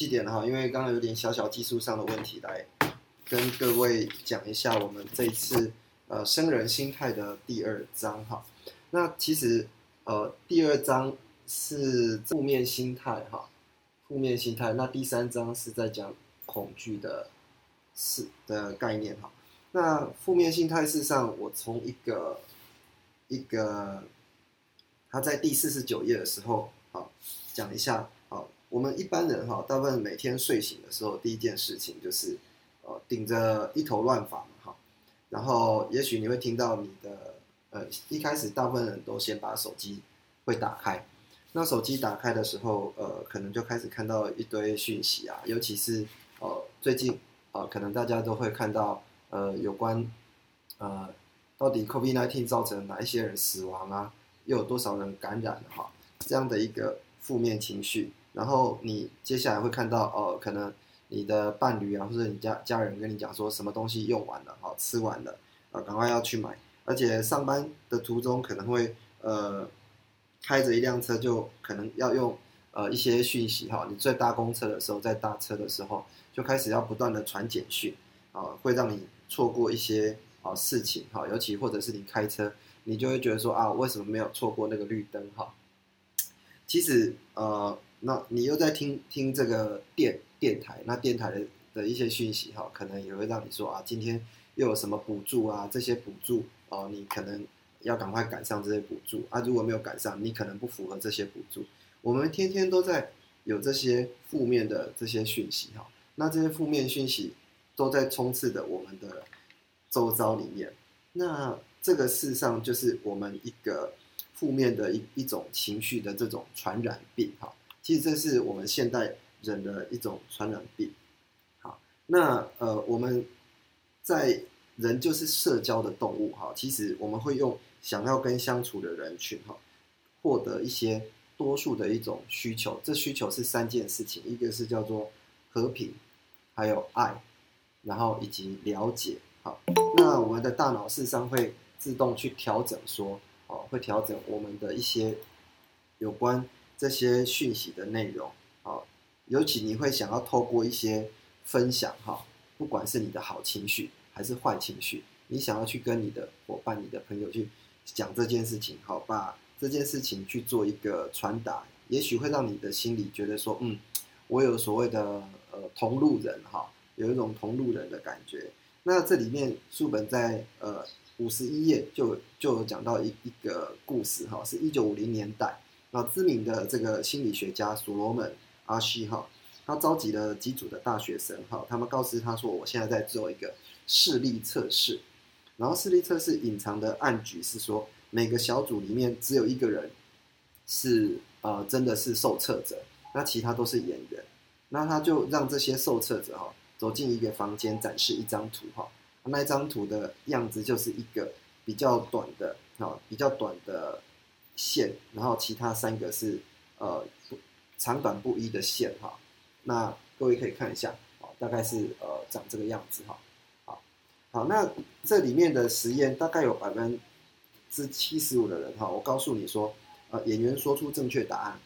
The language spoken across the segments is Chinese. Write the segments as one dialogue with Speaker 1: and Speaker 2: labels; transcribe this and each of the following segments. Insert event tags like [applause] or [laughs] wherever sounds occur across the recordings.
Speaker 1: 七点了哈，因为刚刚有点小小技术上的问题，来跟各位讲一下我们这一次呃生人心态的第二章哈。那其实呃第二章是负面心态哈，负面心态。那第三章是在讲恐惧的是的概念哈。那负面心态，事实上我从一个一个他在第四十九页的时候好讲一下。我们一般人哈，大部分每天睡醒的时候，第一件事情就是，呃，顶着一头乱发哈。然后也许你会听到你的，呃，一开始大部分人都先把手机会打开。那手机打开的时候，呃，可能就开始看到一堆讯息啊，尤其是呃最近呃，可能大家都会看到呃有关呃到底 COVID-19 造成哪一些人死亡啊，又有多少人感染了哈，这样的一个负面情绪。然后你接下来会看到，哦，可能你的伴侣啊，或者你家家人跟你讲说，什么东西用完了，好吃完了，啊，赶快要去买。而且上班的途中可能会，呃，开着一辆车，就可能要用，呃，一些讯息哈。你在搭公车的时候，在搭车的时候，就开始要不断的传简讯，啊，会让你错过一些啊事情哈。尤其或者是你开车，你就会觉得说啊，为什么没有错过那个绿灯哈？其实，呃。那你又在听听这个电电台，那电台的的一些讯息哈，可能也会让你说啊，今天又有什么补助啊？这些补助哦，你可能要赶快赶上这些补助啊。如果没有赶上，你可能不符合这些补助。我们天天都在有这些负面的这些讯息哈，那这些负面讯息都在充斥着我们的周遭里面。那这个事实上就是我们一个负面的一一种情绪的这种传染病哈。其实这是我们现代人的一种传染病。好，那呃，我们在人就是社交的动物哈。其实我们会用想要跟相处的人群哈，获得一些多数的一种需求。这需求是三件事情，一个是叫做和平，还有爱，然后以及了解。好，那我们的大脑事实上会自动去调整，说哦，会调整我们的一些有关。这些讯息的内容，啊，尤其你会想要透过一些分享，哈，不管是你的好情绪还是坏情绪，你想要去跟你的伙伴、你的朋友去讲这件事情，好，把这件事情去做一个传达，也许会让你的心里觉得说，嗯，我有所谓的呃同路人，哈，有一种同路人的感觉。那这里面书本在呃五十一页就就有讲到一一个故事，哈，是一九五零年代。那知名的这个心理学家所罗门阿西哈，他召集了几组的大学生哈，他们告诉他说：“我现在在做一个视力测试。”然后视力测试隐藏的暗局是说，每个小组里面只有一个人是呃真的是受测者，那其他都是演员。那他就让这些受测者哈走进一个房间，展示一张图哈，那一张图的样子就是一个比较短的啊，比较短的。线，然后其他三个是呃长短不一的线哈，那各位可以看一下啊，大概是呃长这个样子哈，好，好，那这里面的实验大概有百分之七十五的人哈，我告诉你说，呃演员说出正确答案，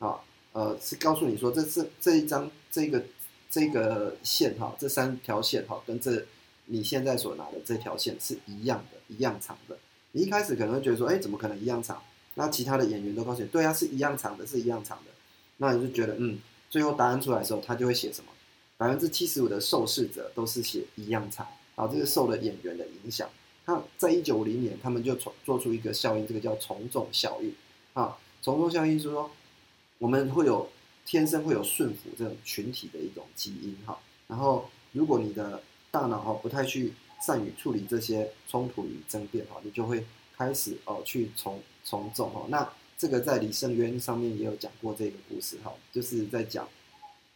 Speaker 1: 好，呃是告诉你说这这这一张这个这个线哈，这三条线哈跟这你现在所拿的这条线是一样的，一样长的，你一开始可能会觉得说，哎怎么可能一样长？那其他的演员都告诉你，对啊，是一样长的，是一样长的。那你就觉得，嗯，最后答案出来的时候，他就会写什么？百分之七十五的受试者都是写一样长。啊，这个受了演员的影响。他在一九五零年，他们就从做出一个效应，这个叫从众效应。啊，从众效应是说，我们会有天生会有顺服这种群体的一种基因。哈，然后如果你的大脑哈不太去善于处理这些冲突与争辩，哈，你就会。开始哦去从从众哦。那这个在李圣渊上面也有讲过这个故事哈，就是在讲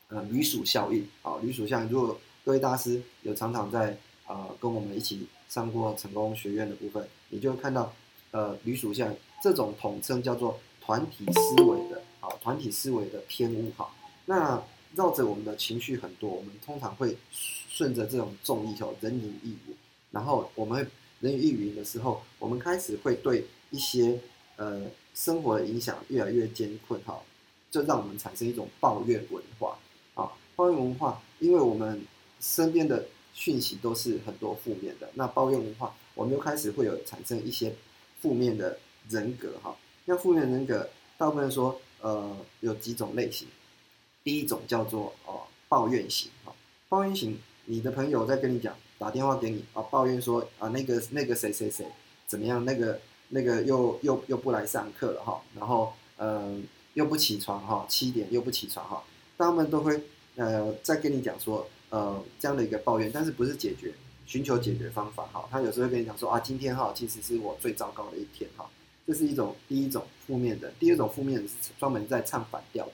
Speaker 1: 呃驴鼠效应啊，驴鼠效应。如果各位大师有常常在呃跟我们一起上过成功学院的部分，你就会看到呃驴鼠效应这种统称叫做团体思维的啊，团体思维的偏误哈。那绕着我们的情绪很多，我们通常会顺着这种众意哦，人云亦云。然后我们人云亦云的时候，我们开始会对一些呃生活的影响越来越艰困哈，就让我们产生一种抱怨文化啊。抱怨文化，因为我们身边的讯息都是很多负面的，那抱怨文化，我们又开始会有产生一些负面的人格哈。那负面人格，大部分说呃有几种类型。第一种叫做哦抱怨型哈，抱怨型，你的朋友在跟你讲，打电话给你啊，抱怨说啊那个那个谁谁谁怎么样，那个那个又又又不来上课了哈，然后嗯又不起床哈，七点又不起床哈，他们都会呃再跟你讲说呃这样的一个抱怨，但是不是解决，寻求解决方法哈，他有时候会跟你讲说啊今天哈其实是我最糟糕的一天哈，这是一种第一种负面的，第二种负面的是专门在唱反调的。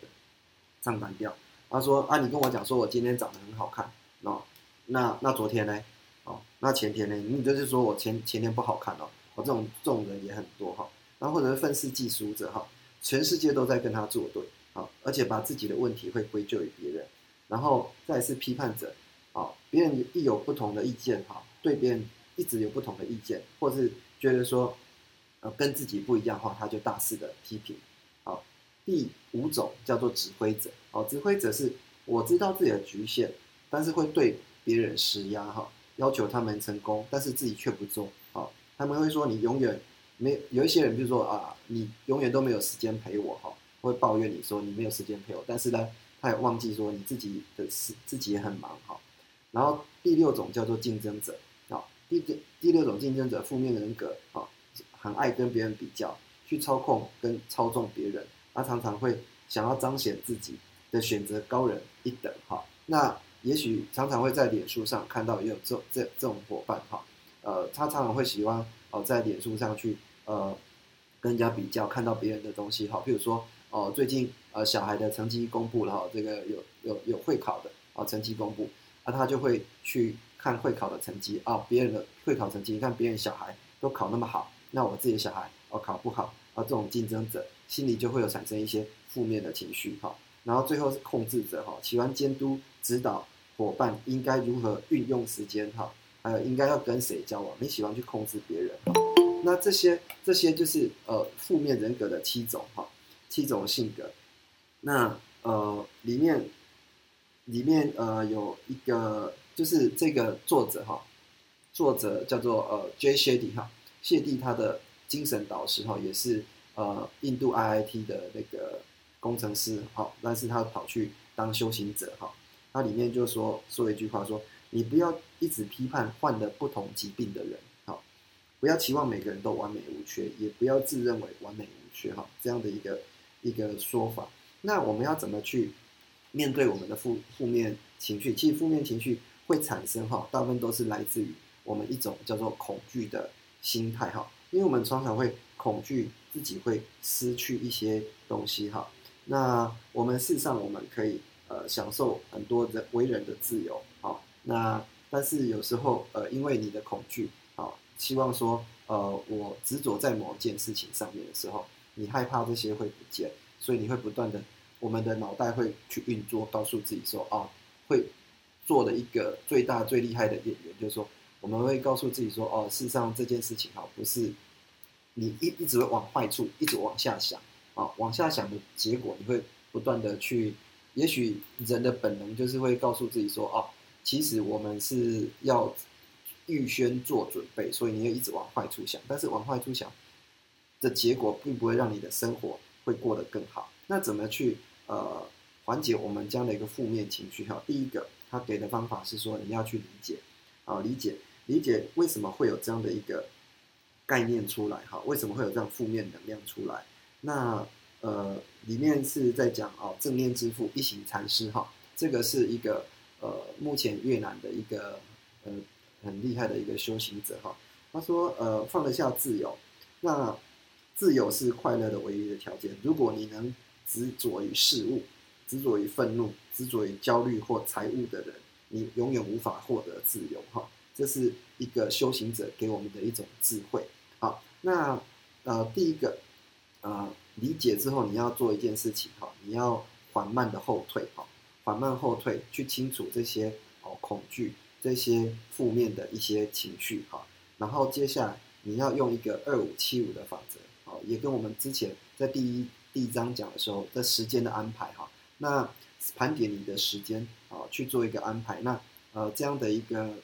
Speaker 1: 唱反调，他说啊，你跟我讲说我今天长得很好看，哦，那那昨天呢，哦，那前天呢，你就是说我前前天不好看哦，我这种这种人也很多哈，然后或者是愤世嫉俗者哈，全世界都在跟他作对，啊，而且把自己的问题会归咎于别人，然后再是批判者，啊，别人一有不同的意见哈，对别人一直有不同的意见，或是觉得说，呃，跟自己不一样的话，他就大肆的批评。好第五种叫做指挥者，哦，指挥者是我知道自己的局限，但是会对别人施压，哈，要求他们成功，但是自己却不做，他们会说你永远没有一些人，比如说啊，你永远都没有时间陪我，哈，会抱怨你说你没有时间陪我，但是呢，他也忘记说你自己的事自己也很忙，哈，然后第六种叫做竞争者，啊，第第六种竞争者负面人格，啊，很爱跟别人比较，去操控跟操纵别人。他常常会想要彰显自己的选择高人一等哈，那也许常常会在脸书上看到也有这这这种伙伴哈，呃，他常常会喜欢哦在脸书上去呃跟人家比较，看到别人的东西哈，譬如说哦最近呃小孩的成绩公布了哈，这个有有有会考的啊成绩公布，那他就会去看会考的成绩啊，别人的会考成绩，你看别人小孩都考那么好，那我自己的小孩哦考不好啊，这种竞争者。心里就会有产生一些负面的情绪哈，然后最后是控制者哈，喜欢监督指导伙伴应该如何运用时间哈，还有应该要跟谁交往，你喜欢去控制别人哈，那这些这些就是呃负面人格的七种哈，七种性格，那呃里面里面呃有一个就是这个作者哈，作者叫做呃 J 谢蒂哈，谢蒂他的精神导师哈也是。呃，印度 IIT 的那个工程师，哈，但是他跑去当修行者，哈，他里面就说说一句话，说你不要一直批判患了不同疾病的人，好，不要期望每个人都完美无缺，也不要自认为完美无缺，哈，这样的一个一个说法。那我们要怎么去面对我们的负负面情绪？其实负面情绪会产生，哈，大部分都是来自于我们一种叫做恐惧的心态，哈，因为我们常常会恐惧。自己会失去一些东西哈，那我们事实上我们可以呃享受很多人为人的自由，那但是有时候呃因为你的恐惧啊，希望说呃我执着在某件事情上面的时候，你害怕这些会不见，所以你会不断的我们的脑袋会去运作，告诉自己说啊会做的一个最大最厉害的演员，就是说我们会告诉自己说哦事实上这件事情哈不是。你一一直往坏处一直往下想啊，往下想的结果，你会不断的去，也许人的本能就是会告诉自己说，哦，其实我们是要预先做准备，所以你要一直往坏处想，但是往坏处想的结果，并不会让你的生活会过得更好。那怎么去呃缓解我们这样的一个负面情绪？哈，第一个他给的方法是说，你要去理解啊，理解理解为什么会有这样的一个。概念出来哈，为什么会有这样负面能量出来？那呃，里面是在讲哦，正念之父一行禅师哈，这个是一个呃，目前越南的一个呃很厉害的一个修行者哈。他说呃，放得下自由，那自由是快乐的唯一的条件。如果你能执着于事物，执着于愤怒，执着于焦虑或财务的人，你永远无法获得自由。哈，这是一个修行者给我们的一种智慧。好，那呃，第一个，呃，理解之后，你要做一件事情，哈，你要缓慢的后退，哈，缓慢后退，去清楚这些哦恐惧，这些负面的一些情绪，哈，然后接下来你要用一个二五七五的法则，好，也跟我们之前在第一第一章讲的时候的时间的安排，哈。那盘点你的时间啊，去做一个安排。那呃，这样的一个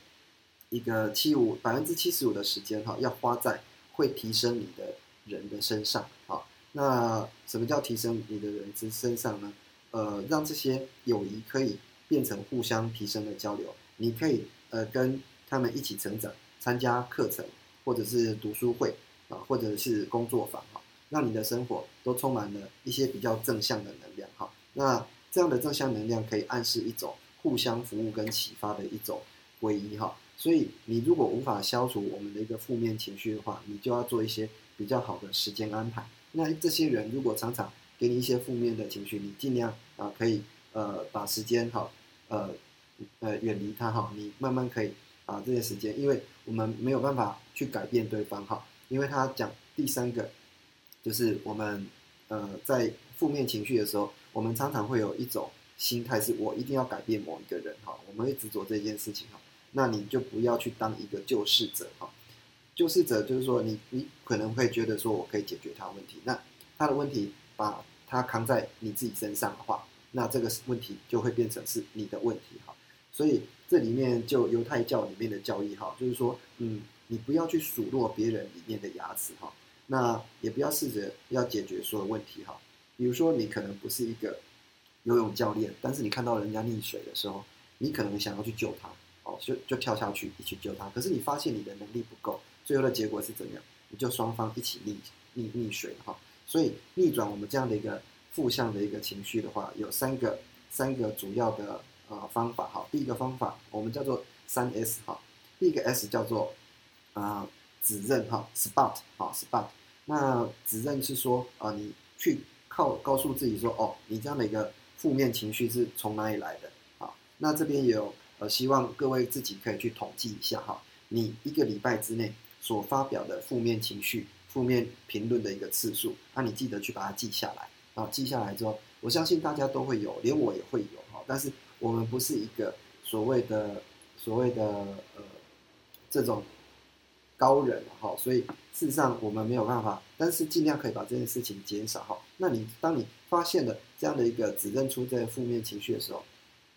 Speaker 1: 一个七五百分之七十五的时间哈，要花在会提升你的人的身上啊。那什么叫提升你的人之身上呢？呃，让这些友谊可以变成互相提升的交流。你可以呃跟他们一起成长，参加课程或者是读书会啊，或者是工作坊哈，让你的生活都充满了一些比较正向的能量哈。那这样的正向能量可以暗示一种互相服务跟启发的一种皈依哈，所以你如果无法消除我们的一个负面情绪的话，你就要做一些比较好的时间安排。那这些人如果常常给你一些负面的情绪，你尽量啊可以呃把时间哈呃呃远离他哈，你慢慢可以啊这些时间，因为我们没有办法去改变对方哈，因为他讲第三个就是我们呃在负面情绪的时候。我们常常会有一种心态，是我一定要改变某一个人哈，我们会执着这件事情哈。那你就不要去当一个救世者哈。救世者就是说，你你可能会觉得说我可以解决他问题，那他的问题把他扛在你自己身上的话，那这个问题就会变成是你的问题哈。所以这里面就犹太教里面的教义哈，就是说，嗯，你不要去数落别人里面的牙齿哈，那也不要试着要解决所有问题哈。比如说，你可能不是一个游泳教练，但是你看到人家溺水的时候，你可能想要去救他，哦，就就跳下去一起救他。可是你发现你的能力不够，最后的结果是怎样？你就双方一起溺溺溺水哈。所以逆转我们这样的一个负向的一个情绪的话，有三个三个主要的呃方法哈。第一个方法我们叫做三 S 哈。第一个 S 叫做啊指认哈，spot 哈，spot。那指认是说啊你去。靠告诉自己说哦，你这样的一个负面情绪是从哪里来的啊？那这边也有呃，希望各位自己可以去统计一下哈，你一个礼拜之内所发表的负面情绪、负面评论的一个次数，那你记得去把它记下来啊。记下来之后，我相信大家都会有，连我也会有哈。但是我们不是一个所谓的所谓的呃这种。高人哈，所以事实上我们没有办法，但是尽量可以把这件事情减少哈。那你当你发现了这样的一个指认出这些负面情绪的时候，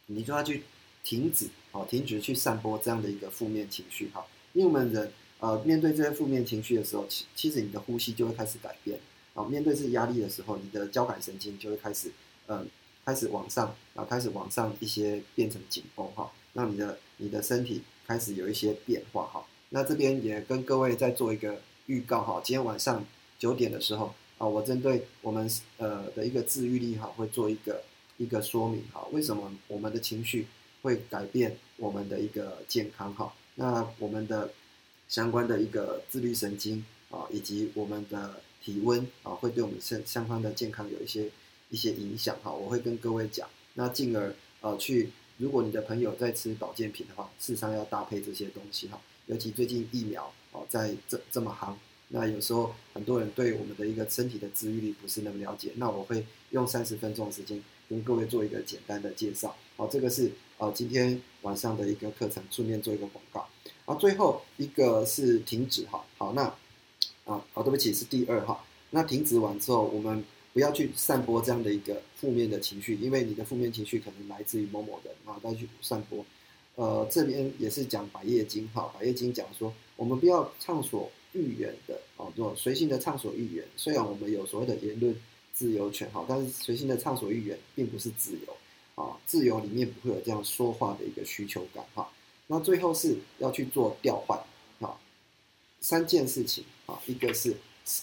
Speaker 1: 你就要去停止哦，停止去散播这样的一个负面情绪哈。因为我们人呃面对这些负面情绪的时候，其其实你的呼吸就会开始改变啊。面对这压力的时候，你的交感神经就会开始嗯开始往上，然后开始往上一些变成紧绷哈，让你的你的身体开始有一些变化哈。那这边也跟各位再做一个预告哈，今天晚上九点的时候啊，我针对我们呃的一个治愈力哈，会做一个一个说明哈，为什么我们的情绪会改变我们的一个健康哈？那我们的相关的一个自律神经啊，以及我们的体温啊，会对我们相相关的健康有一些一些影响哈，我会跟各位讲，那进而呃去，如果你的朋友在吃保健品的话，事实上要搭配这些东西哈。尤其最近疫苗哦，在这这么行，那有时候很多人对我们的一个身体的治愈力不是那么了解，那我会用三十分钟的时间跟各位做一个简单的介绍。好，这个是呃今天晚上的一个课程，顺便做一个广告。啊，最后一个是停止哈。好，那啊，好，对不起，是第二哈。那停止完之后，我们不要去散播这样的一个负面的情绪，因为你的负面情绪可能来自于某某人啊，再去散播。呃，这边也是讲百叶经哈，百叶经讲说，我们不要畅所欲言的哦，做随性的畅所欲言。虽然我们有所谓的言论自由权哈，但是随性的畅所欲言并不是自由啊，自由里面不会有这样说话的一个需求感哈。那最后是要去做调换啊，三件事情啊，一个是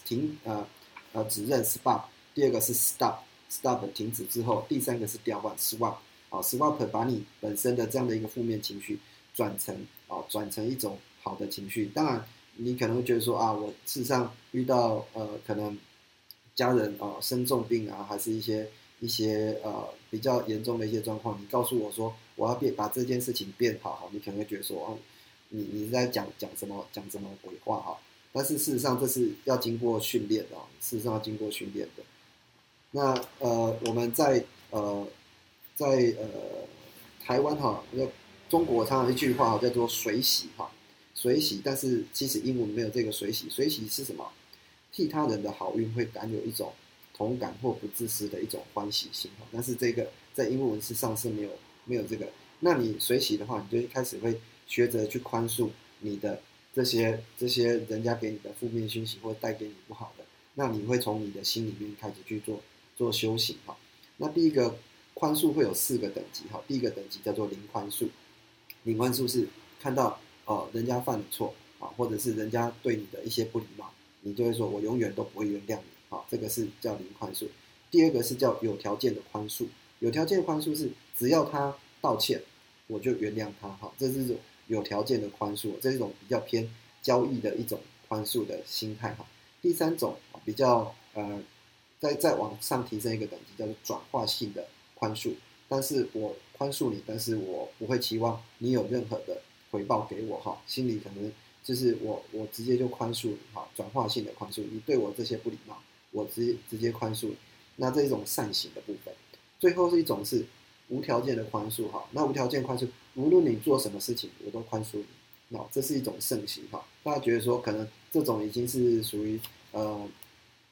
Speaker 1: 停呃呃指认 stop，第二个是 stop stop 停止之后，第三个是调换 swap。啊，swap 把你本身的这样的一个负面情绪转成啊，转成一种好的情绪。当然，你可能会觉得说啊，我事实上遇到呃可能家人啊生重病啊，还是一些一些呃比较严重的一些状况，你告诉我说我要变把这件事情变好，你可能会觉得说哦，你你是在讲讲什么讲什么鬼话哈？但是事实上这是要经过训练的，事实上要经过训练的。那呃我们在呃在呃台湾哈，那中国常常一句话叫做水洗哈。水洗，但是其实英文没有这个水洗。水洗是什么？替他人的好运会感有一种同感或不自私的一种欢喜心哈。但是这个在英文文字上是没有没有这个。那你随喜的话，你就一开始会学着去宽恕你的这些这些人家给你的负面讯息或带给你不好的。那你会从你的心里面开始去做做修行哈。那第一个宽恕会有四个等级哈。第一个等级叫做零宽恕，零宽恕是看到。哦，人家犯了错啊，或者是人家对你的一些不礼貌，你就会说，我永远都不会原谅你。好，这个是叫零宽恕。第二个是叫有条件的宽恕，有条件的宽恕是只要他道歉，我就原谅他。哈，这是种有条件的宽恕，这是一种比较偏交易的一种宽恕的心态。哈，第三种比较呃，再再往上提升一个等级，叫做转化性的宽恕。但是我宽恕你，但是我不会期望你有任何的。回报给我哈，心里可能就是我我直接就宽恕你哈，转化性的宽恕，你对我这些不礼貌，我直接直接宽恕。那这一种善行的部分，最后是一种是无条件的宽恕哈。那无条件宽恕，无论你做什么事情，我都宽恕你。那这是一种圣行哈。大家觉得说，可能这种已经是属于呃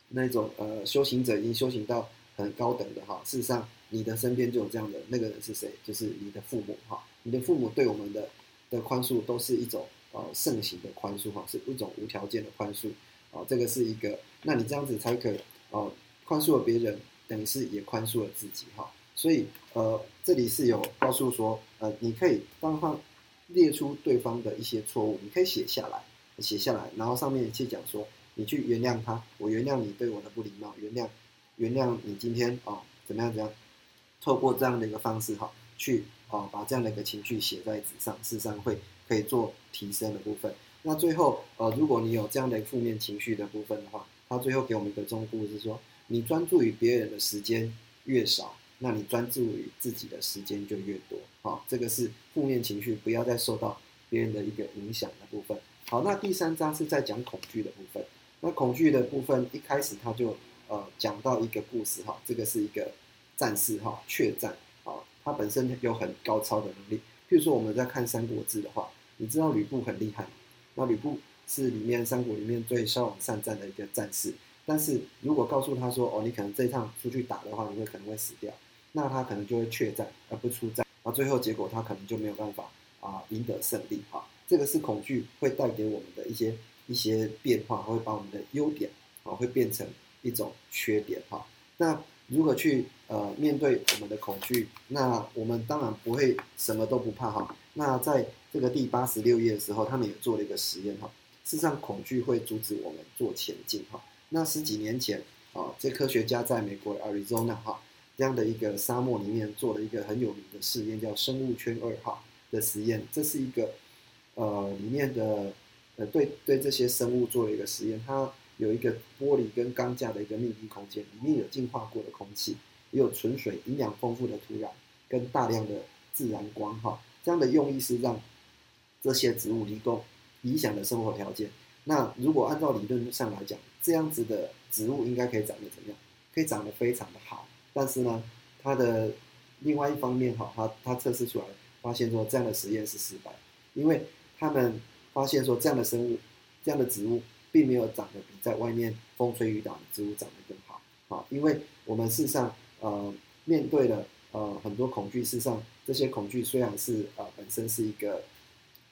Speaker 1: 那种呃修行者已经修行到很高等的哈。事实上，你的身边就有这样的那个人是谁？就是你的父母哈。你的父母对我们的。的宽恕都是一种呃盛行的宽恕哈，是一种无条件的宽恕哦，这个是一个，那你这样子才可哦宽恕了别人，等于是也宽恕了自己哈，所以呃这里是有告诉说呃你可以当方列出对方的一些错误，你可以写下来，写下来，然后上面去讲说你去原谅他，我原谅你对我的不礼貌，原谅原谅你今天哦怎么样怎样，透过这样的一个方式哈去。哦，把这样的一个情绪写在纸上，事实上会可以做提升的部分。那最后，呃，如果你有这样的负面情绪的部分的话，他最后给我们一个忠告是说：你专注于别人的时间越少，那你专注于自己的时间就越多。好，这个是负面情绪不要再受到别人的一个影响的部分。好，那第三章是在讲恐惧的部分。那恐惧的部分一开始他就呃讲到一个故事哈，这个是一个战士哈，怯战啊。他本身有很高超的能力，譬如说我们在看《三国志》的话，你知道吕布很厉害，那吕布是里面三国里面最骁勇善战的一个战士。但是如果告诉他说，哦，你可能这一趟出去打的话，你会可能会死掉，那他可能就会怯战而不出战，那，最后结果他可能就没有办法啊赢得胜利哈。这个是恐惧会带给我们的一些一些变化，会把我们的优点啊会变成一种缺点哈。那如何去呃面对我们的恐惧？那我们当然不会什么都不怕哈。那在这个第八十六页的时候，他们也做了一个实验哈。事实上，恐惧会阻止我们做前进哈。那十几年前啊，这科学家在美国 Arizona 哈这样的一个沙漠里面做了一个很有名的试验，叫生物圈二号的实验。这是一个呃里面的呃对对这些生物做了一个实验，它。有一个玻璃跟钢架的一个密闭空间，里面有净化过的空气，也有纯水、营养丰富的土壤，跟大量的自然光哈。这样的用意是让这些植物提供理想的生活条件。那如果按照理论上来讲，这样子的植物应该可以长得怎么样？可以长得非常的好。但是呢，它的另外一方面哈，它它测试出来发现说这样的实验是失败，因为他们发现说这样的生物、这样的植物。并没有长得比在外面风吹雨打的植物长得更好，啊，因为我们事实上，呃，面对了呃很多恐惧，事实上这些恐惧虽然是呃本身是一个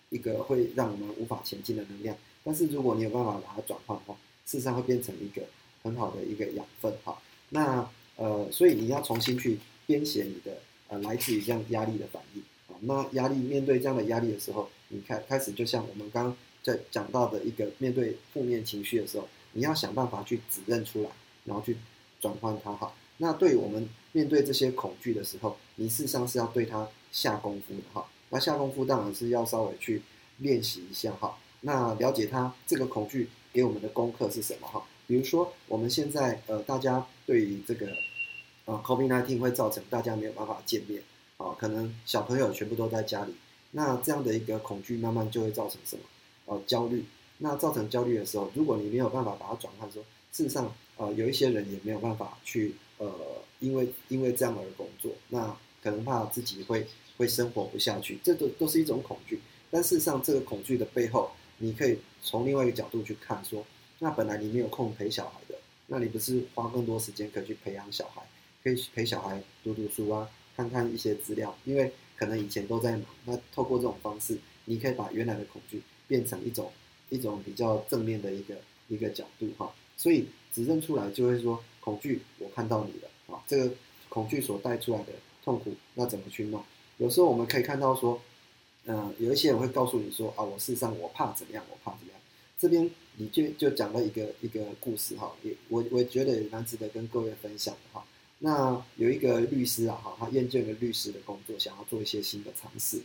Speaker 1: 一个会让我们无法前进的能量，但是如果你有办法把它转换的话，事实上会变成一个很好的一个养分，哈。那呃，所以你要重新去编写你的呃来自于这样压力的反应，啊，那压力面对这样的压力的时候，你开开始就像我们刚。在讲到的一个面对负面情绪的时候，你要想办法去指认出来，然后去转换它哈。那对于我们面对这些恐惧的时候，你事实上是要对它下功夫的哈。那下功夫当然是要稍微去练习一下哈。那了解它这个恐惧给我们的功课是什么哈？比如说我们现在呃，大家对于这个呃 COVID-19 会造成大家没有办法见面啊，可能小朋友全部都在家里，那这样的一个恐惧慢慢就会造成什么？呃，焦虑。那造成焦虑的时候，如果你没有办法把它转换说，事实上呃，有一些人也没有办法去呃，因为因为这样而工作，那可能怕自己会会生活不下去，这都都是一种恐惧。但事实上，这个恐惧的背后，你可以从另外一个角度去看，说，那本来你没有空陪小孩的，那你不是花更多时间可以去培养小孩，可以陪小孩读读书啊，看看一些资料，因为可能以前都在忙，那透过这种方式，你可以把原来的恐惧变成一种一种比较正面的一个一个角度哈，所以指认出来就会说，恐惧我看到你了啊，这个恐惧所带出来的痛苦，那怎么去弄？有时候我们可以看到说。嗯，有一些人会告诉你说啊，我事实上我怕怎么样，我怕怎么样。这边你就就讲了一个一个故事哈，也我我觉得也蛮值得跟各位分享的哈。那有一个律师啊哈，他厌倦了律师的工作，想要做一些新的尝试。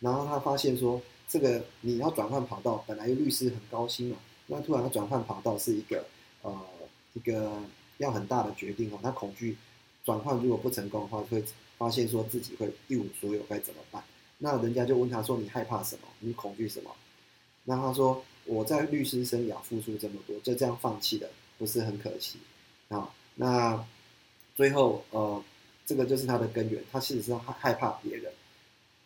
Speaker 1: 然后他发现说，这个你要转换跑道，本来律师很高兴嘛，那突然他转换跑道是一个呃一个要很大的决定哦。他恐惧转换如果不成功的话，会发现说自己会一无所有，该怎么办？那人家就问他说：“你害怕什么？你恐惧什么？”那他说：“我在律师生涯付出这么多，就这样放弃了，不是很可惜啊？”那最后，呃，这个就是他的根源。他其实是害害怕别人，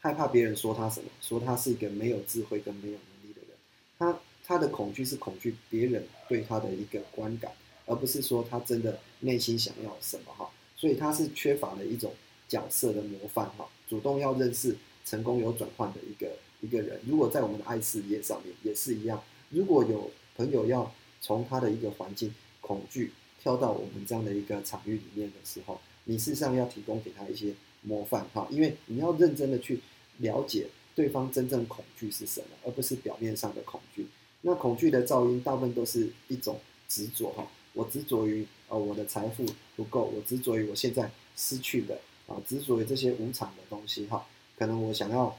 Speaker 1: 害怕别人说他什么，说他是一个没有智慧跟没有能力的人。他他的恐惧是恐惧别人对他的一个观感，而不是说他真的内心想要什么哈。所以他是缺乏了一种角色的模范哈，主动要认识。成功有转换的一个一个人，如果在我们的爱事业上面也是一样，如果有朋友要从他的一个环境恐惧跳到我们这样的一个场域里面的时候，你事实上要提供给他一些模范哈，因为你要认真的去了解对方真正恐惧是什么，而不是表面上的恐惧。那恐惧的噪音大部分都是一种执着哈，我执着于呃我的财富不够，我执着于我现在失去的啊，执着于这些无常的东西哈。可能我想要，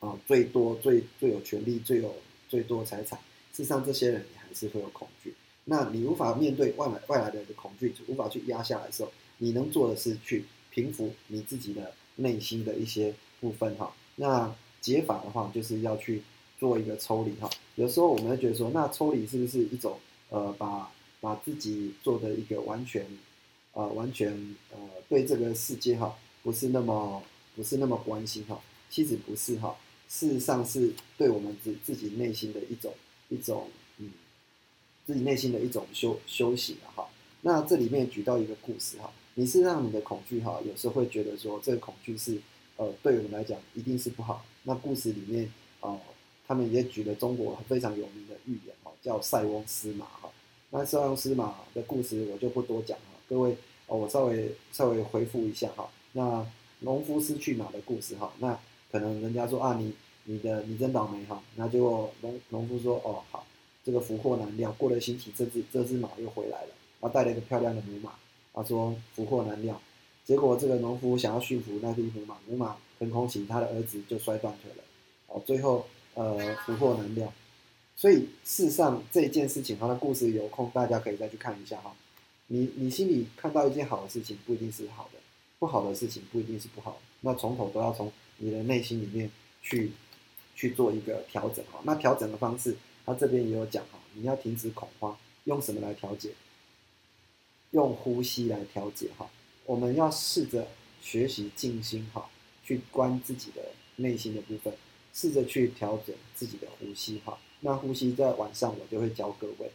Speaker 1: 啊，最多最最有权利、最有最多财产。事实上，这些人你还是会有恐惧。那你无法面对外来外来的恐惧，无法去压下来的时候，你能做的是去平复你自己的内心的一些部分哈。那解法的话，就是要去做一个抽离哈。有时候我们会觉得说，那抽离是不是一种呃，把把自己做的一个完全，呃，完全呃，对这个世界哈，不是那么。不是那么关心哈，其实不是哈，事实上是对我们自自己内心的一种一种嗯，自己内心的一种修修行啊哈。那这里面举到一个故事哈，你是让你的恐惧哈，有时候会觉得说这个恐惧是呃对我们来讲一定是不好。那故事里面哦，他们也举了中国非常有名的寓言哈，叫塞翁失马哈。那塞翁失马的故事我就不多讲了，各位哦，我稍微稍微回复一下哈，那。农夫失去马的故事哈，那可能人家说啊，你你的你真倒霉哈，那就农农夫说哦好，这个福祸难料，过了星期这只这只马又回来了，他带了一个漂亮的母马，他说福祸难料，结果这个农夫想要驯服那匹母马，母马很空起，他的儿子就摔断腿了，哦最后呃福祸难料，所以事实上这件事情，它的故事有空大家可以再去看一下哈，你你心里看到一件好的事情，不一定是好的。不好的事情不一定是不好，那从头都要从你的内心里面去去做一个调整哈。那调整的方式，他这边也有讲哈，你要停止恐慌，用什么来调节？用呼吸来调节哈。我们要试着学习静心哈，去观自己的内心的部分，试着去调整自己的呼吸哈。那呼吸在晚上我就会教各位，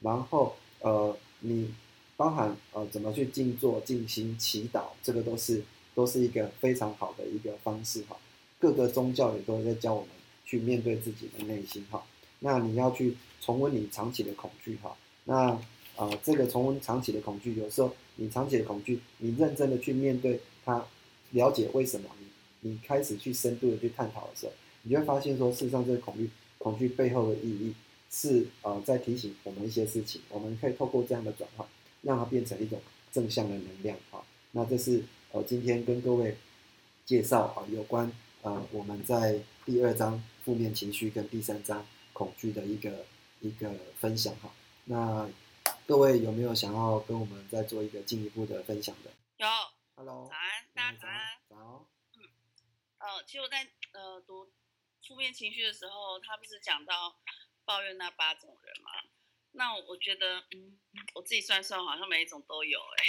Speaker 1: 然后呃你。包含呃怎么去静坐、静心、祈祷，这个都是都是一个非常好的一个方式哈。各个宗教也都在教我们去面对自己的内心哈。那你要去重温你长期的恐惧哈。那呃这个重温长期的恐惧，有时候你长期的恐惧，你认真的去面对它，了解为什么你你开始去深度的去探讨的时候，你就会发现说，事实上这个恐惧恐惧背后的意义是呃在提醒我们一些事情，我们可以透过这样的转换。让它变成一种正向的能量啊！那这是呃今天跟各位介绍啊有关呃我们在第二章负面情绪跟第三章恐惧的一个一个分享哈。那各位有没有想要跟我们再做一个进一步的分享的？
Speaker 2: 有
Speaker 1: ，Hello，
Speaker 2: 早安，大家早安。
Speaker 1: 早。
Speaker 2: 嗯，呃，其实我在呃读负面情绪的时候，他不是讲到抱怨那八种人吗？那我觉得，嗯，我自己算算，好像每一种都有哎。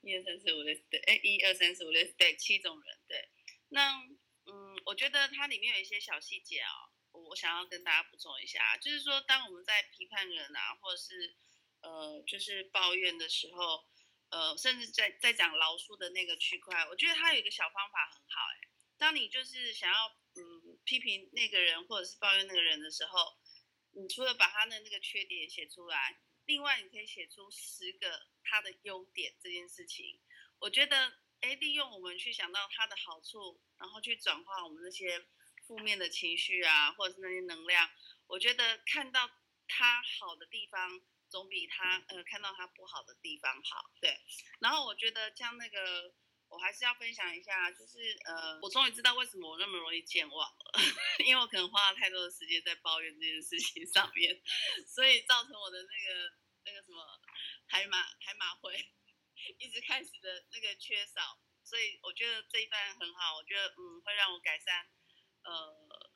Speaker 2: 一二三四五六，对，哎，一二三四五六，对，七种人，对。那，嗯，我觉得它里面有一些小细节啊，我想要跟大家补充一下，就是说，当我们在批判人啊，或者是呃，就是抱怨的时候，呃，甚至在在讲饶恕的那个区块，我觉得它有一个小方法很好，哎，当你就是想要嗯批评那个人或者是抱怨那个人的时候。你除了把他的那个缺点写出来，另外你可以写出十个他的优点这件事情。我觉得，哎，利用我们去想到他的好处，然后去转化我们那些负面的情绪啊，或者是那些能量。我觉得看到他好的地方，总比他呃看到他不好的地方好。对，然后我觉得将那个。我还是要分享一下，就是呃，我终于知道为什么我那么容易健忘了，[laughs] 因为我可能花了太多的时间在抱怨这件事情上面，所以造成我的那个那个什么海马海马回一直开始的那个缺少，所以我觉得这一段很好，我觉得嗯会让我改善呃。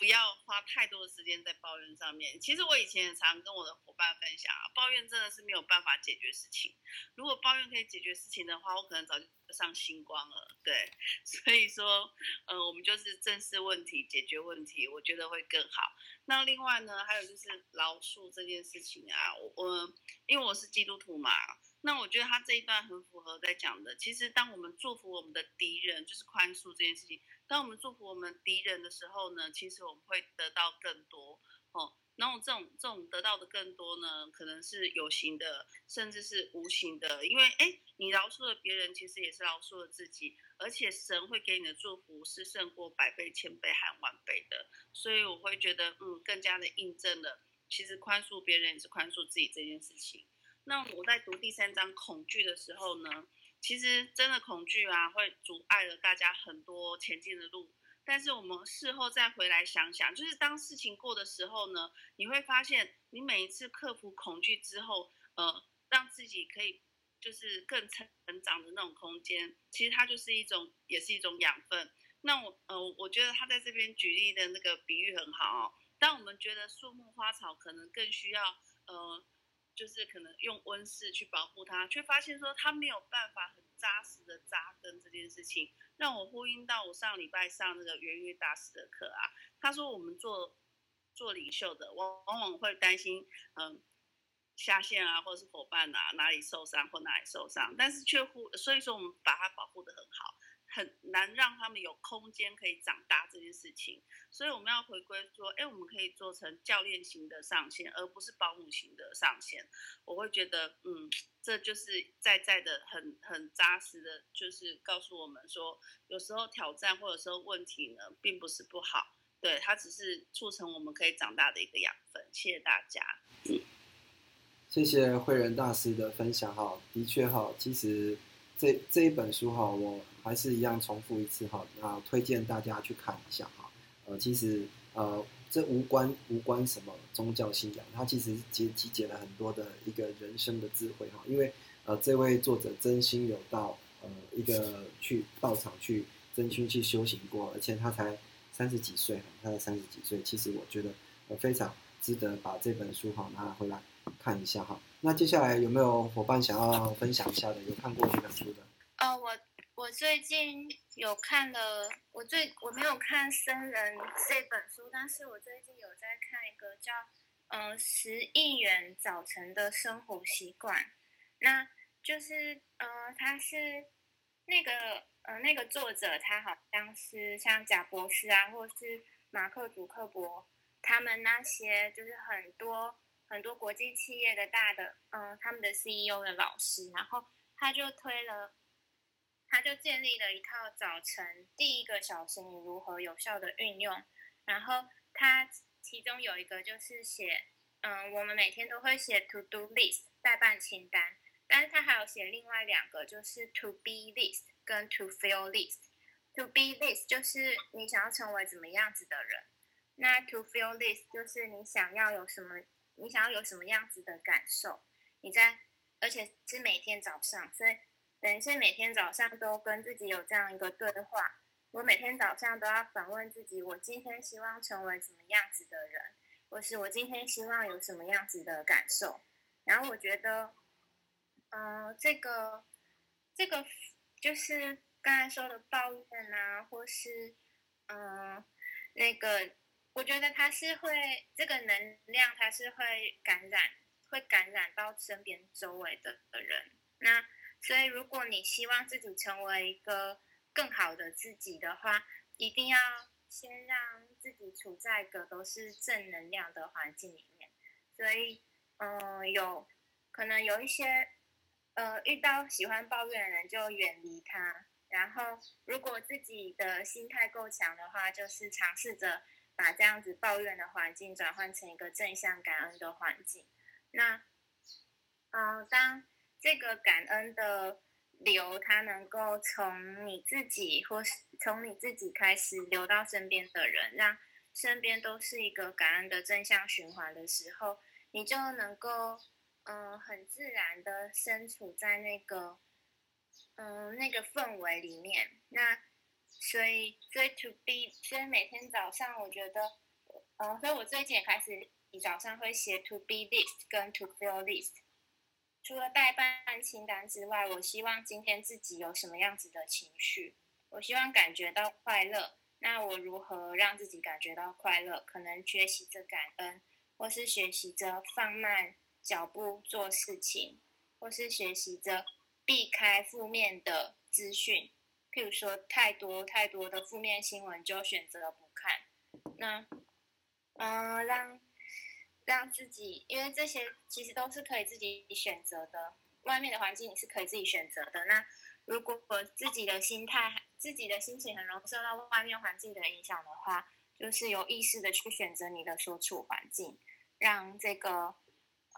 Speaker 2: 不要花太多的时间在抱怨上面。其实我以前也常跟我的伙伴分享啊，抱怨真的是没有办法解决事情。如果抱怨可以解决事情的话，我可能早就上星光了。对，[laughs] 所以说，呃，我们就是正视问题，解决问题，我觉得会更好。那另外呢，还有就是饶恕这件事情啊，我我因为我是基督徒嘛。那我觉得他这一段很符合在讲的。其实，当我们祝福我们的敌人，就是宽恕这件事情。当我们祝福我们敌人的时候呢，其实我们会得到更多哦。然后这种这种得到的更多呢，可能是有形的，甚至是无形的。因为哎，你饶恕了别人，其实也是饶恕了自己。而且神会给你的祝福是胜过百倍、千倍和万倍的。所以我会觉得，嗯，更加的印证了，其实宽恕别人也是宽恕自己这件事情。那我在读第三章恐惧的时候呢，其实真的恐惧啊，会阻碍了大家很多前进的路。但是我们事后再回来想想，就是当事情过的时候呢，你会发现，你每一次克服恐惧之后，呃，让自己可以就是更成成长的那种空间，其实它就是一种，也是一种养分。那我呃，我觉得他在这边举例的那个比喻很好哦。当我们觉得树木花草可能更需要呃。就是可能用温室去保护它，却发现说它没有办法很扎实的扎根这件事情，让我呼应到我上礼拜上那个圆月大师的课啊。他说我们做做领袖的，往往往会担心，嗯，下线啊，或者是伙伴啊哪里受伤或哪里受伤，但是却忽，所以说我们把它保护的很好。很难让他们有空间可以长大这件事情，所以我们要回归说，哎，我们可以做成教练型的上线，而不是保姆型的上线。我会觉得，嗯，这就是在在的很很扎实的，就是告诉我们说，有时候挑战或者说问题呢，并不是不好，对，它只是促成我们可以长大的一个养分。谢谢大家。
Speaker 1: 嗯谢谢慧仁大师的分享哈，的确哈，其实。这这一本书哈，我还是一样重复一次哈，那推荐大家去看一下哈。呃，其实呃，这无关无关什么宗教信仰，它其实集集结了很多的一个人生的智慧哈。因为呃，这位作者真心有到呃一个去道场去真心去修行过，而且他才三十几岁哈，他才三十几岁，其实我觉得呃非常值得把这本书哈拿回来。看一下哈，那接下来有没有伙伴想要分享一下的？有看过这本书的？
Speaker 3: 呃，我我最近有看了，我最我没有看《生人》这本书，但是我最近有在看一个叫《嗯十亿元早晨的生活习惯》，那就是呃，他是那个呃那个作者，他好像是像贾博士啊，或是马克·祖克伯他们那些，就是很多。很多国际企业的大的，嗯，他们的 CEO 的老师，然后他就推了，他就建立了一套早晨第一个小时你如何有效的运用，然后他其中有一个就是写，嗯，我们每天都会写 to do list 代办清单，但是他还有写另外两个，就是 to be list 跟 to feel list。to be list 就是你想要成为怎么样子的人。那 to feel this 就是你想要有什么，你想要有什么样子的感受，你在，而且是每天早上，所以等于是每天早上都跟自己有这样一个对话。我每天早上都要反问自己：我今天希望成为什么样子的人，或是我今天希望有什么样子的感受。然后我觉得，嗯，这个，这个就是刚才说的抱怨啊，或是，嗯，那个，我觉得它是会这个能量，它是会感染，会感染到身边周围的的人。那所以，如果你希望自己成为一个更好的自己的话，一定要先让自己处在一个都是正能量的环境里面。所以，嗯，有可能有一些，呃，遇到喜欢抱怨的人就远离他。然后，如果自己的心态够强的话，就是尝试着把这样子抱怨的环境转换成一个正向感恩的环境。那，嗯，当这个感恩的。流，它能够从你自己，或是从你自己开始流到身边的人，让身边都是一个感恩的正向循环的时候，你就能够，嗯，很自然的身处在那个，嗯，那个氛围里面。那所以，所以 to be，所以每天早上，我觉得，嗯，所以我最近也开始，早上会写 to be list 跟 to feel list。除了代办清单之外，我希望今天自己有什么样子的情绪？我希望感觉到快乐。那我如何让自己感觉到快乐？可能学习着感恩，或是学习着放慢脚步做事情，或是学习着避开负面的资讯。譬如说，太多太多的负面新闻，就选择不看。那，嗯，让。让自己，因为这些其实都是可以自己选择的。外面的环境你是可以自己选择的。那如果自己的心态、自己的心情很容易受到外面环境的影响的话，就是有意识的去选择你的所处环境，让这个，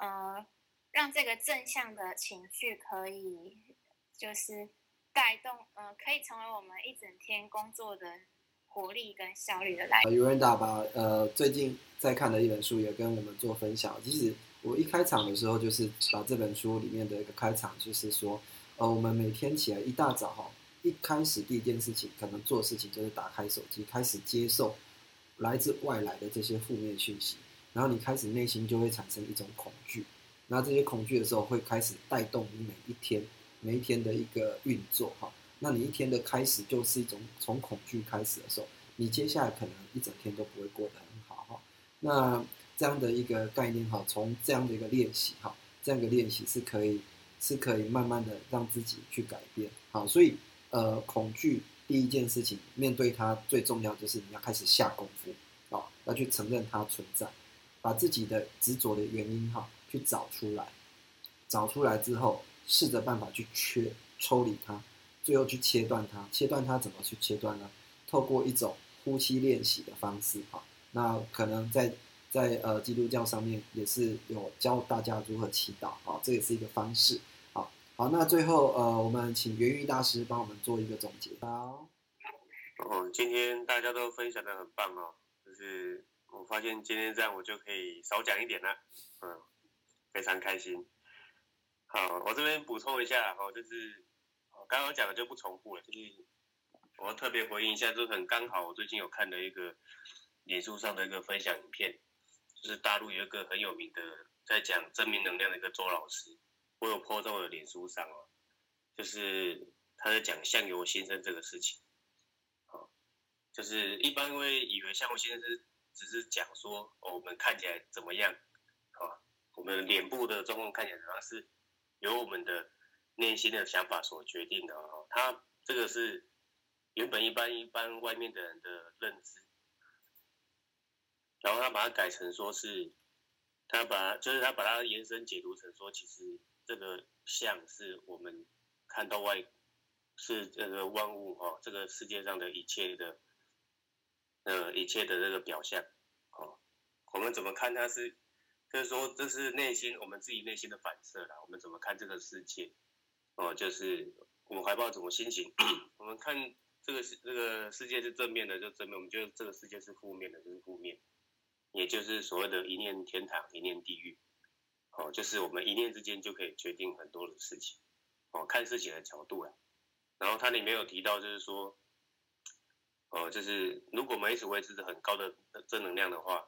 Speaker 3: 呃，让这个正向的情绪可以，就是带动，呃，可以成为我们一整天工作的。活力跟效率的来源。
Speaker 1: 有人打把呃最近在看的一本书也跟我们做分享。其实我一开场的时候就是把这本书里面的一个开场，就是说，呃，我们每天起来一大早哈，一开始第一件事情可能做事情就是打开手机，开始接受来自外来的这些负面讯息，然后你开始内心就会产生一种恐惧，那这些恐惧的时候会开始带动你每一天每一天的一个运作哈。那你一天的开始就是一种从恐惧开始的时候，你接下来可能一整天都不会过得很好哈。那这样的一个概念哈，从这样的一个练习哈，这样的练习是可以是可以慢慢的让自己去改变好。所以呃，恐惧第一件事情面对它最重要就是你要开始下功夫啊，要去承认它存在，把自己的执着的原因哈去找出来，找出来之后试着办法去缺抽离它。最后去切断它，切断它怎么去切断呢？透过一种呼吸练习的方式，哈，那可能在在呃基督教上面也是有教大家如何祈祷，好，这也是一个方式，好，好，那最后呃我们请元玉大师帮我们做一个总结。好，
Speaker 4: 哦，今天大家都分享的很棒哦，就是我发现今天这样我就可以少讲一点了，嗯，非常开心。好，我这边补充一下，哦，就是。刚刚讲的就不重复了，就是我要特别回应一下，就是很刚好，我最近有看的一个脸书上的一个分享影片，就是大陆有一个很有名的在讲正面能量的一个周老师，我有 po 在我的脸书上哦，就是他在讲相由心生这个事情，好，就是一般会以为相由心生是只是讲说我们看起来怎么样，啊，我们脸部的状况看起来好像是由我们的。内心的想法所决定的哦，他这个是原本一般一般外面的人的认知，然后他把它改成说是，他把就是他把它延伸解读成说，其实这个像是我们看到外是这个万物哦，这个世界上的一切的呃一切的这个表象哦，我们怎么看它是，就是说这是内心我们自己内心的反射啦，我们怎么看这个世界？哦，就是我们怀抱什么心情？[clears throat] 我们看这个世这个世界是正面的，就正面；我们觉得这个世界是负面的，就是负面。也就是所谓的一念天堂，一念地狱。哦，就是我们一念之间就可以决定很多的事情。哦，看事情的角度啦。然后它里面有提到，就是说，哦，就是如果我们一直维持着很高的正能量的话，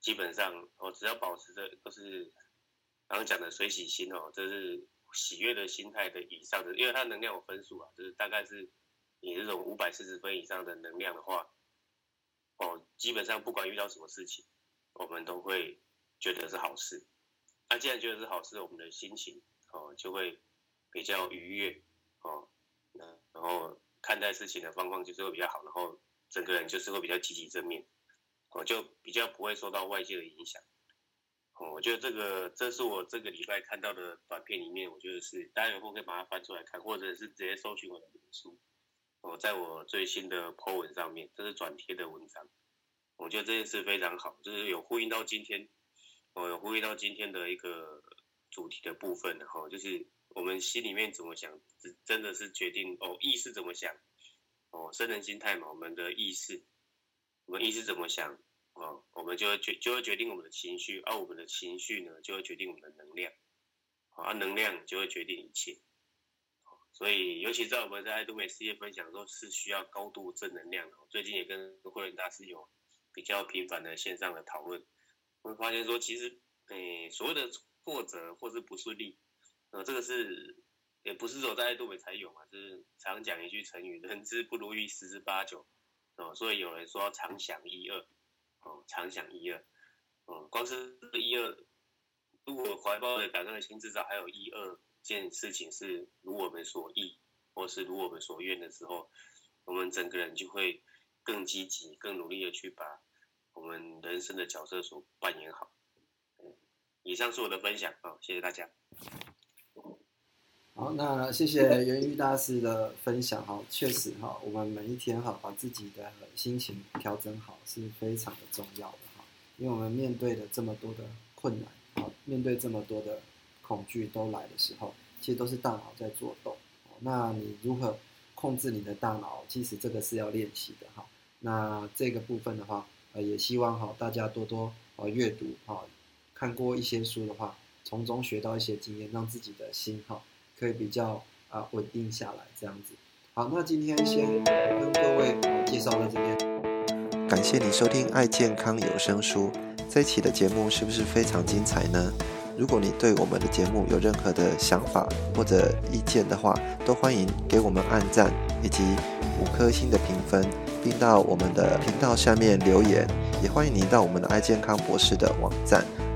Speaker 4: 基本上哦，只要保持着都是刚刚讲的水洗心哦，这是喜悦的心态的以上的，因为它能量有分数啊，就是大概是你这种五百四十分以上的能量的话，哦，基本上不管遇到什么事情，我们都会觉得是好事。那既然觉得是好事，我们的心情哦就会比较愉悦哦，那然后看待事情的方向就是会比较好，然后整个人就是会比较积极正面，哦就比较不会受到外界的影响。哦，我觉得这个这是我这个礼拜看到的短片里面，我觉得是大家有空可以把它翻出来看，或者是直接搜寻我的脸书，哦，在我最新的 po 文上面，这是转贴的文章，我觉得这件事非常好，就是有呼应到今天。我有呼应到今天的一个主题的部分，然后就是我们心里面怎么想，真的是决定哦，意识怎么想，哦，生人心态嘛，我们的意识，我们意识怎么想，我们就会决就会决定我们的情绪，而我们的情绪呢，就会决定我们的能量，而能量就会决定一切，所以尤其在我们在爱多美事业分享的时候，是需要高度正能量的。最近也跟慧仁大师有比较频繁的线上的讨论。会发现说，其实，诶，所谓的挫折或是不顺利，呃，这个是也不是说在爱多美才有嘛，就是常讲一句成语“人之不如意十之八九”，哦，所以有人说“常想一二”，哦，“常想一二”，哦，光是一二，如果怀抱的感恩的心，至少还有一二件事情是如我们所意，或是如我们所愿的时候，我们整个人就会更积极、更努力的去把。我们人生的角色所扮演好。以上是我的分享啊，谢谢大家。
Speaker 1: 好，那谢谢 [laughs] 源于大师的分享哈，确实哈，我们每一天哈，把自己的心情调整好是非常的重要的哈，因为我们面对的这么多的困难，啊，面对这么多的恐惧都来的时候，其实都是大脑在做动。那你如何控制你的大脑？其实这个是要练习的哈。那这个部分的话。呃，也希望哈大家多多呃阅读哈，看过一些书的话，从中学到一些经验，让自己的心哈可以比较啊稳定下来这样子。好，那今天先跟各位介绍到这边，
Speaker 5: 感谢你收听爱健康有声书这一期的节目是不是非常精彩呢？如果你对我们的节目有任何的想法或者意见的话，都欢迎给我们按赞以及五颗星的评分。并到我们的频道下面留言，也欢迎您到我们的爱健康博士的网站